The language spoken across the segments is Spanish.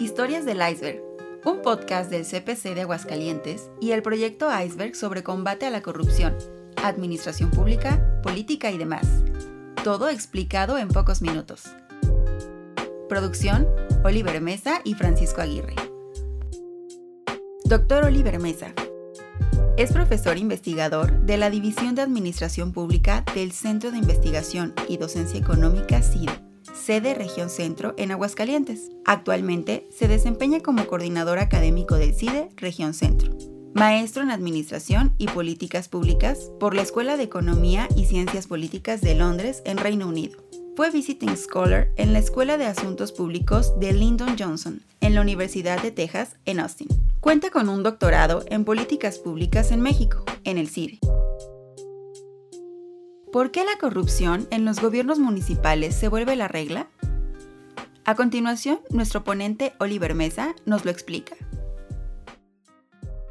Historias del Iceberg, un podcast del CPC de Aguascalientes y el proyecto Iceberg sobre combate a la corrupción, administración pública, política y demás. Todo explicado en pocos minutos. Producción, Oliver Mesa y Francisco Aguirre. Doctor Oliver Mesa. Es profesor investigador de la División de Administración Pública del Centro de Investigación y Docencia Económica CIDE sede Región Centro en Aguascalientes. Actualmente se desempeña como coordinador académico del CIDE Región Centro. Maestro en Administración y Políticas Públicas por la Escuela de Economía y Ciencias Políticas de Londres en Reino Unido. Fue Visiting Scholar en la Escuela de Asuntos Públicos de Lyndon Johnson en la Universidad de Texas en Austin. Cuenta con un doctorado en Políticas Públicas en México, en el CIDE. ¿Por qué la corrupción en los gobiernos municipales se vuelve la regla? A continuación, nuestro ponente Oliver Mesa nos lo explica.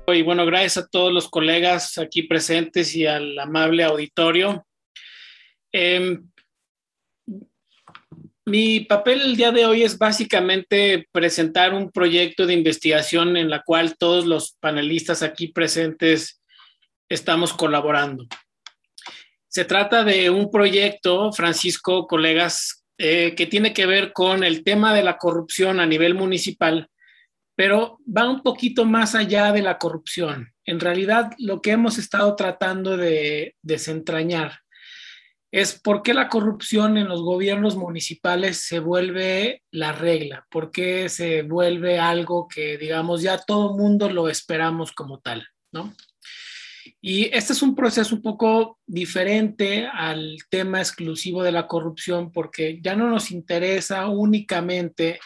Y bueno, gracias a todos los colegas aquí presentes y al amable auditorio. Em, mi papel el día de hoy es básicamente presentar un proyecto de investigación en la cual todos los panelistas aquí presentes estamos colaborando. Se trata de un proyecto, Francisco, colegas, eh, que tiene que ver con el tema de la corrupción a nivel municipal, pero va un poquito más allá de la corrupción. En realidad, lo que hemos estado tratando de desentrañar es por qué la corrupción en los gobiernos municipales se vuelve la regla, por qué se vuelve algo que, digamos, ya todo mundo lo esperamos como tal, ¿no? Y este es un proceso un poco diferente al tema exclusivo de la corrupción porque ya no nos interesa únicamente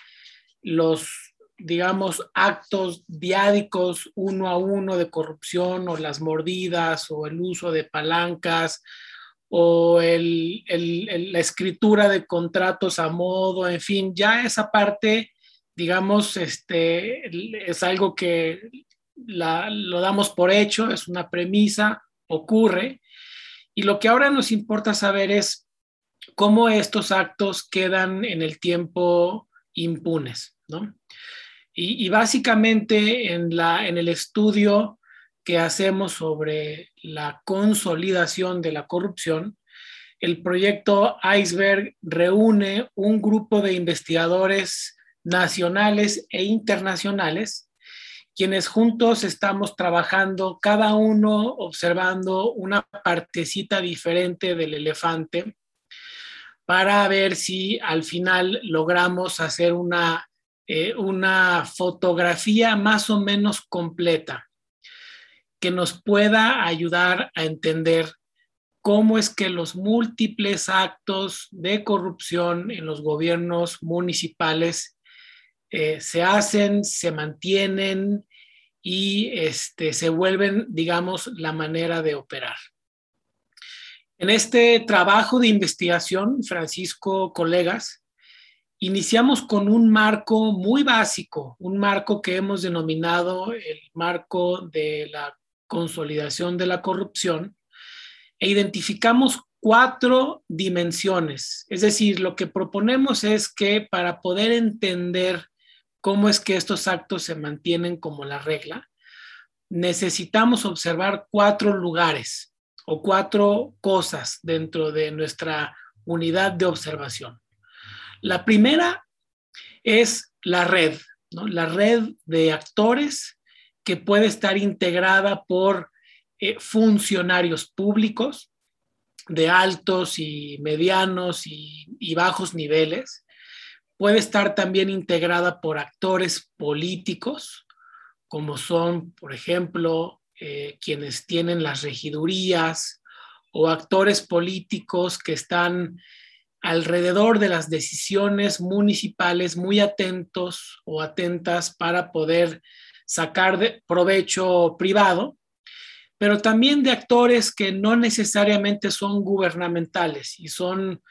los, digamos, actos diádicos uno a uno de corrupción o las mordidas o el uso de palancas o la escritura de contratos a modo, en fin, ya esa parte, digamos, este, es algo que lo damos por hecho, es una premisa, ocurre. Y lo que ahora nos importa saber es cómo estos actos quedan en el tiempo impunes, ¿no? Y, básicamente en, la, en el estudio que hacemos sobre la consolidación de la corrupción, el proyecto Iceberg reúne un grupo de investigadores nacionales e internacionales quienes juntos estamos trabajando, cada uno observando una partecita diferente del elefante para ver si al final logramos hacer una, eh, una fotografía más o menos completa que nos pueda ayudar a entender cómo es que los múltiples actos de corrupción en los gobiernos municipales eh, se hacen, se mantienen y este, se vuelven, digamos, la manera de operar. En este trabajo de investigación, Francisco, colegas, iniciamos con un marco muy básico, un marco que hemos denominado el marco de la consolidación de la corrupción, e identificamos cuatro dimensiones. Es decir, lo que proponemos es que para poder entender cómo es que estos actos se mantienen como la regla, necesitamos observar cuatro lugares o cuatro cosas dentro de nuestra unidad de observación. La primera es la red, la red de actores que puede estar integrada por eh, funcionarios públicos de altos y medianos y bajos niveles, Puede estar también integrada por actores políticos, como son, por ejemplo, eh, quienes tienen las regidurías o actores políticos que están alrededor de las decisiones municipales muy atentos o atentas para poder sacar provecho privado, pero también de actores que no necesariamente son gubernamentales y son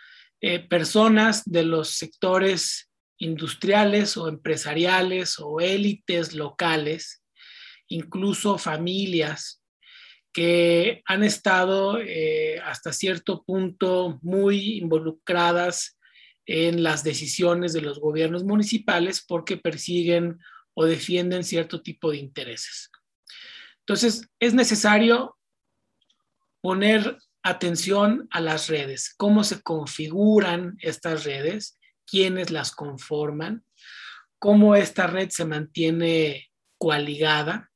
eh, personas de los sectores industriales o empresariales o élites locales, incluso familias que han estado eh, hasta cierto punto muy involucradas en las decisiones de los gobiernos municipales porque persiguen o defienden cierto tipo de intereses. Entonces, es necesario poner atención a las redes, cómo se configuran estas redes, quiénes las conforman, cómo esta red se mantiene coaligada,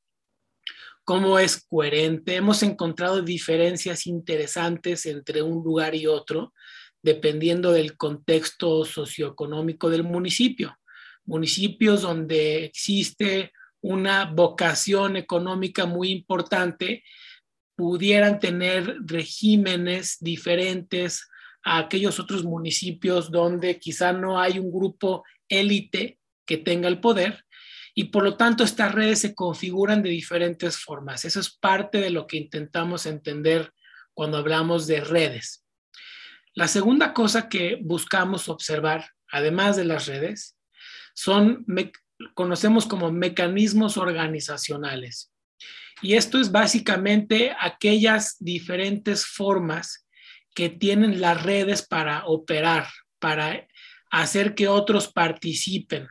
cómo es coherente. Hemos encontrado diferencias interesantes entre un lugar y otro, dependiendo del contexto socioeconómico del municipio. Municipios donde existe una vocación económica muy importante pudieran tener regímenes diferentes a aquellos otros municipios donde quizá no hay un grupo élite que tenga el poder y por lo tanto estas redes se configuran de diferentes formas. Eso es parte de lo que intentamos entender cuando hablamos de redes. La segunda cosa que buscamos observar, además de las redes, son, conocemos como mecanismos organizacionales. Y esto es básicamente aquellas diferentes formas que tienen las redes para operar, para hacer que otros participen.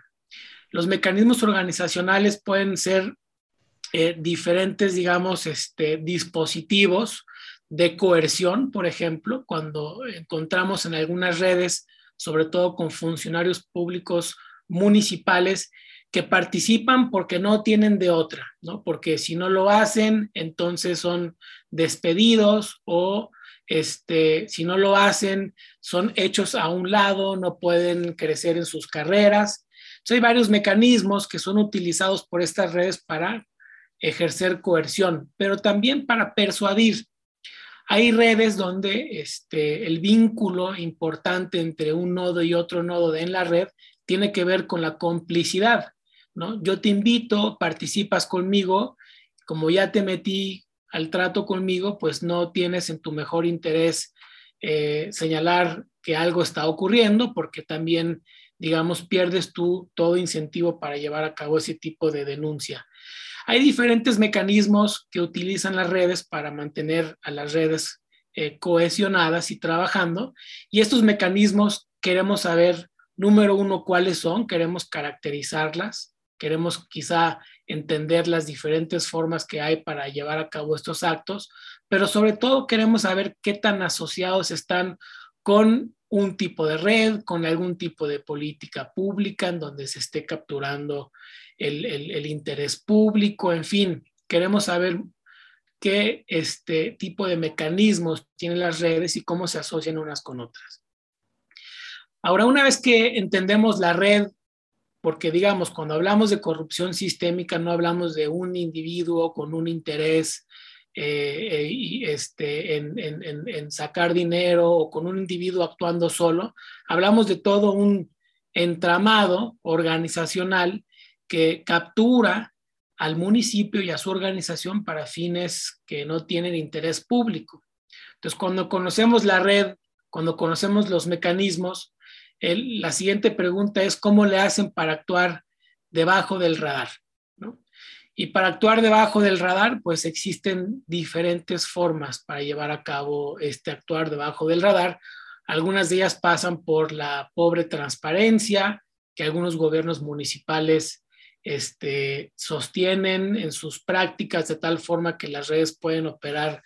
Los mecanismos organizacionales pueden ser eh, diferentes, digamos, este, dispositivos de coerción, por ejemplo, cuando encontramos en algunas redes, sobre todo con funcionarios públicos municipales, que participan porque no tienen de otra, ¿no? Porque si no lo hacen, entonces son despedidos o este, si no lo hacen, son hechos a un lado, no pueden crecer en sus carreras. Entonces, hay varios mecanismos que son utilizados por estas redes para ejercer coerción, pero también para persuadir. Hay redes donde este, el vínculo importante entre un nodo y otro nodo en la red tiene que ver con la complicidad. Yo te invito, participas conmigo, como ya te metí al trato conmigo, pues no tienes en tu mejor interés eh, señalar que algo está ocurriendo, porque también, digamos, pierdes tú todo incentivo para llevar a cabo ese tipo de denuncia. Hay diferentes mecanismos que utilizan las redes para mantener a las redes eh, cohesionadas y trabajando, y estos mecanismos queremos saber, número uno, cuáles son, queremos caracterizarlas, queremos quizá entender las diferentes formas que hay para llevar a cabo estos actos, pero sobre todo queremos saber qué tan asociados están con un tipo de red, con algún tipo de política pública en donde se esté capturando el, interés público, en fin, queremos saber qué este tipo de mecanismos tienen las redes y cómo se asocian unas con otras. Ahora, una vez que entendemos la red porque digamos, cuando hablamos de corrupción sistémica no hablamos de un individuo con un interés eh, eh, este, en, sacar dinero o con un individuo actuando solo, hablamos de todo un entramado organizacional que captura al municipio y a su organización para fines que no tienen interés público. Entonces, cuando conocemos la red, cuando conocemos los mecanismos, la siguiente pregunta es cómo le hacen para actuar debajo del radar. Y para actuar debajo del radar, pues existen diferentes formas para llevar a cabo este actuar debajo del radar. Algunas de ellas pasan por la pobre transparencia que algunos gobiernos municipales este, sostienen en sus prácticas de tal forma que las redes pueden operar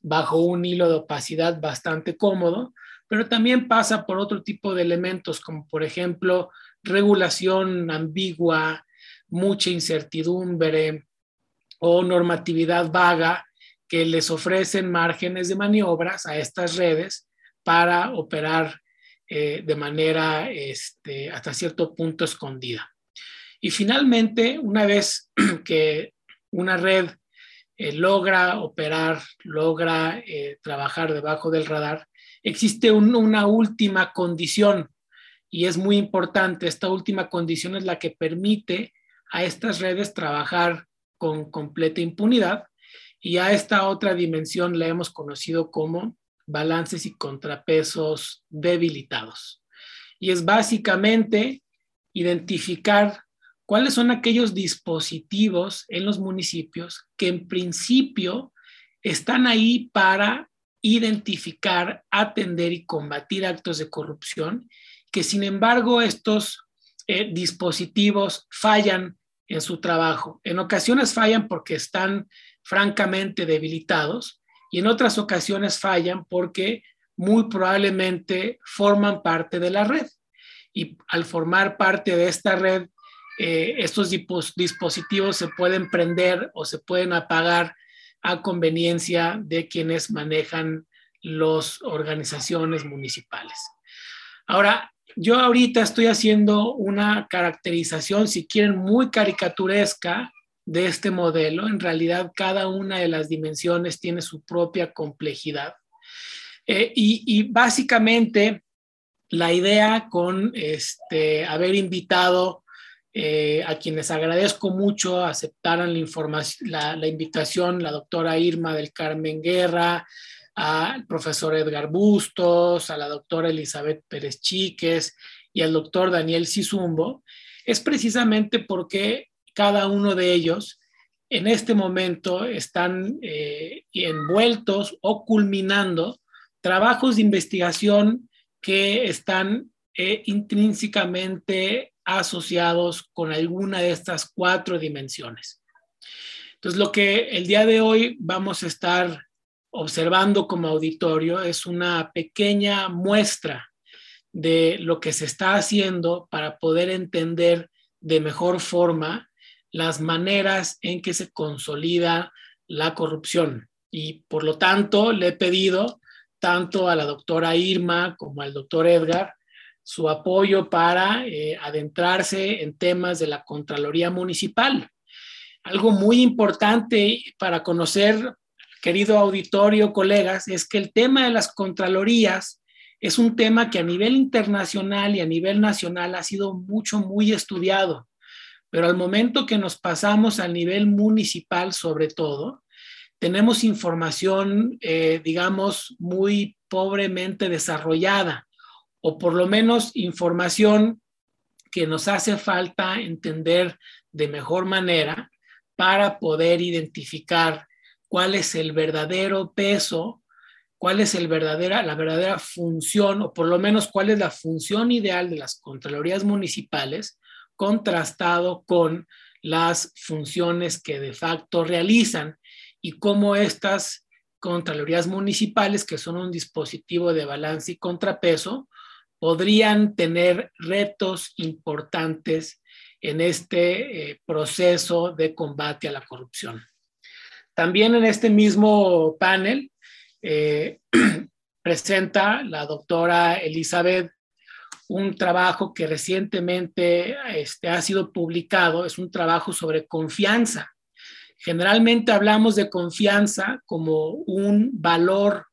bajo un hilo de opacidad bastante cómodo pero también pasa por otro tipo de elementos, como por ejemplo regulación ambigua, mucha incertidumbre o normatividad vaga que les ofrecen márgenes de maniobras a estas redes para operar eh, de manera este, hasta cierto punto escondida. Y finalmente, una vez que una red eh, logra operar, logra eh, trabajar debajo del radar, existe una última condición y es muy importante. Esta última condición es la que permite a estas redes trabajar con completa impunidad y a esta otra dimensión la hemos conocido como balances y contrapesos debilitados. Y es básicamente identificar cuáles son aquellos dispositivos en los municipios que en principio están ahí para identificar, atender y combatir actos de corrupción que sin embargo estos eh, dispositivos fallan en su trabajo. En ocasiones fallan porque están francamente debilitados y en otras ocasiones fallan porque muy probablemente forman parte de la red. Y al formar parte de esta red, eh, estos dispositivos se pueden prender o se pueden apagar a conveniencia de quienes manejan las organizaciones municipales. Ahora, yo ahorita estoy haciendo una caracterización, si quieren, muy caricaturesca de este modelo. En realidad, cada una de las dimensiones tiene su propia complejidad. Eh, y, básicamente, la idea con este, haber invitado eh, a quienes agradezco mucho aceptaran la, la, invitación, la doctora Irma del Carmen Guerra, al profesor Edgar Bustos, a la doctora Elizabeth Pérez Chiques y al doctor Daniel Sizumbo, es precisamente porque cada uno de ellos en este momento están eh, envueltos o culminando trabajos de investigación que están eh, intrínsecamente asociados con alguna de estas cuatro dimensiones. Entonces, lo que el día de hoy vamos a estar observando como auditorio es una pequeña muestra de lo que se está haciendo para poder entender de mejor forma las maneras en que se consolida la corrupción. Y por lo tanto, le he pedido tanto a la doctora Irma como al doctor Edgar su apoyo para eh, adentrarse en temas de la Contraloría Municipal. Algo muy importante para conocer, querido auditorio, colegas, es que el tema de las Contralorías es un tema que a nivel internacional y a nivel nacional ha sido mucho, muy estudiado. Pero al momento que nos pasamos al nivel municipal, sobre todo, tenemos información, eh, digamos, muy pobremente desarrollada o por lo menos información que nos hace falta entender de mejor manera para poder identificar cuál es el verdadero peso, cuál es el verdadera, la verdadera función, o por lo menos cuál es la función ideal de las Contralorías municipales, contrastado con las funciones que de facto realizan y cómo estas Contralorías municipales, que son un dispositivo de balance y contrapeso, podrían tener retos importantes en este eh, proceso de combate a la corrupción. También en este mismo panel eh, presenta la doctora Elizabeth un trabajo que recientemente este, ha sido publicado, es un trabajo sobre confianza. Generalmente hablamos de confianza como un valor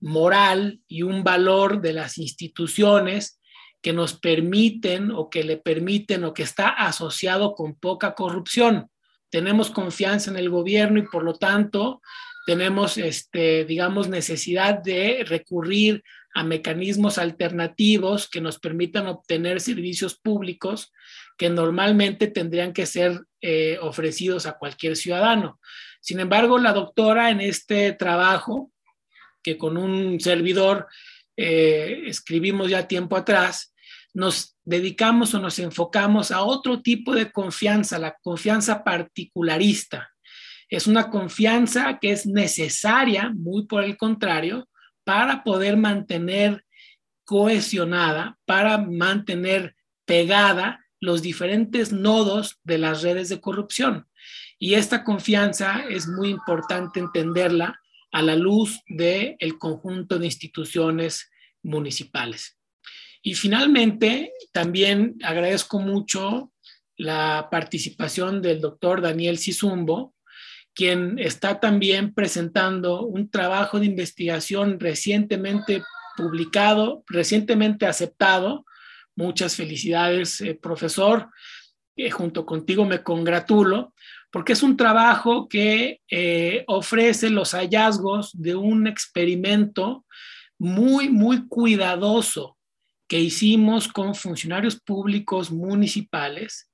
moral y un valor de las instituciones que nos permiten o que le permiten o que está asociado con poca corrupción. Tenemos confianza en el gobierno y por lo tanto tenemos, este, digamos, necesidad de recurrir a mecanismos alternativos que nos permitan obtener servicios públicos que normalmente tendrían que ser eh, ofrecidos a cualquier ciudadano. Sin embargo, la doctora en este trabajo que con un servidor eh, escribimos ya tiempo atrás, nos dedicamos o nos enfocamos a otro tipo de confianza, la confianza particularista. Es una confianza que es necesaria, muy por el contrario, para poder mantener cohesionada, para mantener pegada los diferentes nodos de las redes de corrupción. Y esta confianza es muy importante entenderla a la luz del el conjunto de instituciones municipales. Y finalmente, también agradezco mucho la participación del doctor Daniel Sizumbo, quien está también presentando un trabajo de investigación recientemente publicado, recientemente aceptado. Muchas felicidades, eh, profesor. Eh, junto contigo me congratulo porque es un trabajo que eh, ofrece los hallazgos de un experimento muy, muy cuidadoso que hicimos con funcionarios públicos municipales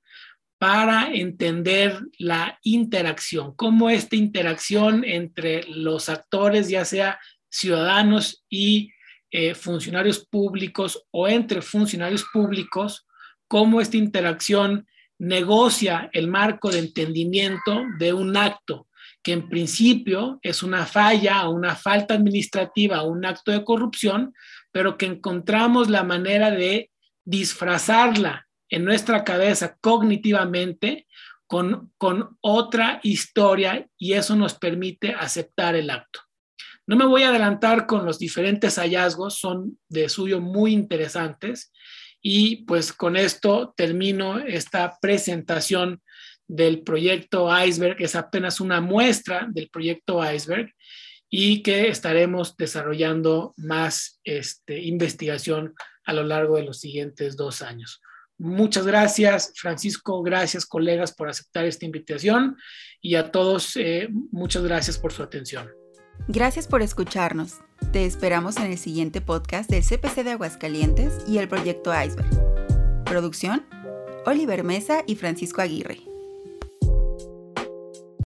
para entender la interacción, cómo esta interacción entre los actores, ya sea ciudadanos y eh, funcionarios públicos o entre funcionarios públicos, cómo esta interacción negocia el marco de entendimiento de un acto que en principio es una falla o una falta administrativa o un acto de corrupción, pero que encontramos la manera de disfrazarla en nuestra cabeza cognitivamente con, con otra historia y eso nos permite aceptar el acto. No me voy a adelantar con los diferentes hallazgos, son de suyo muy interesantes y pues con esto termino esta presentación del proyecto Iceberg, es apenas una muestra del proyecto Iceberg y que estaremos desarrollando más este, investigación a lo largo de los siguientes dos años. Muchas gracias, Francisco. Gracias, colegas, por aceptar esta invitación y a todos, eh, muchas gracias por su atención. Gracias por escucharnos. Te esperamos en el siguiente podcast del CPC de Aguascalientes y el proyecto Iceberg. Producción, Oliver Mesa y Francisco Aguirre.